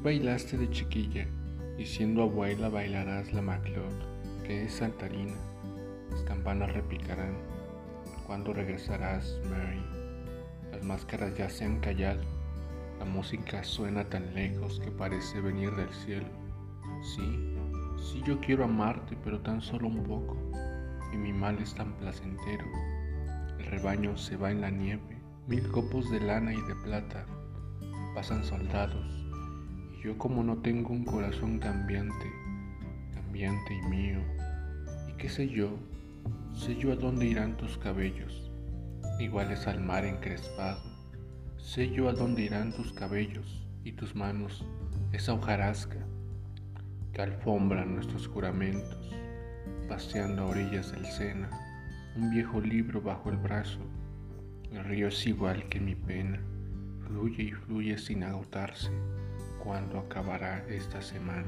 bailaste de chiquilla, y siendo abuela bailarás la macleod, que es saltarina. Las campanas repicarán. Cuando regresarás, Mary? Las máscaras ya se han callado. La música suena tan lejos que parece venir del cielo. Sí, sí yo quiero amarte, pero tan solo un poco. Y mi mal es tan placentero. El rebaño se va en la nieve, mil copos de lana y de plata. Pasan soldados, yo como no tengo un corazón cambiante, cambiante y mío, y qué sé yo, sé yo a dónde irán tus cabellos, iguales al mar encrespado, sé yo a dónde irán tus cabellos y tus manos, esa hojarasca que alfombra nuestros juramentos, paseando a orillas del Sena, un viejo libro bajo el brazo, el río es igual que mi pena, fluye y fluye sin agotarse cuándo acabará esta semana.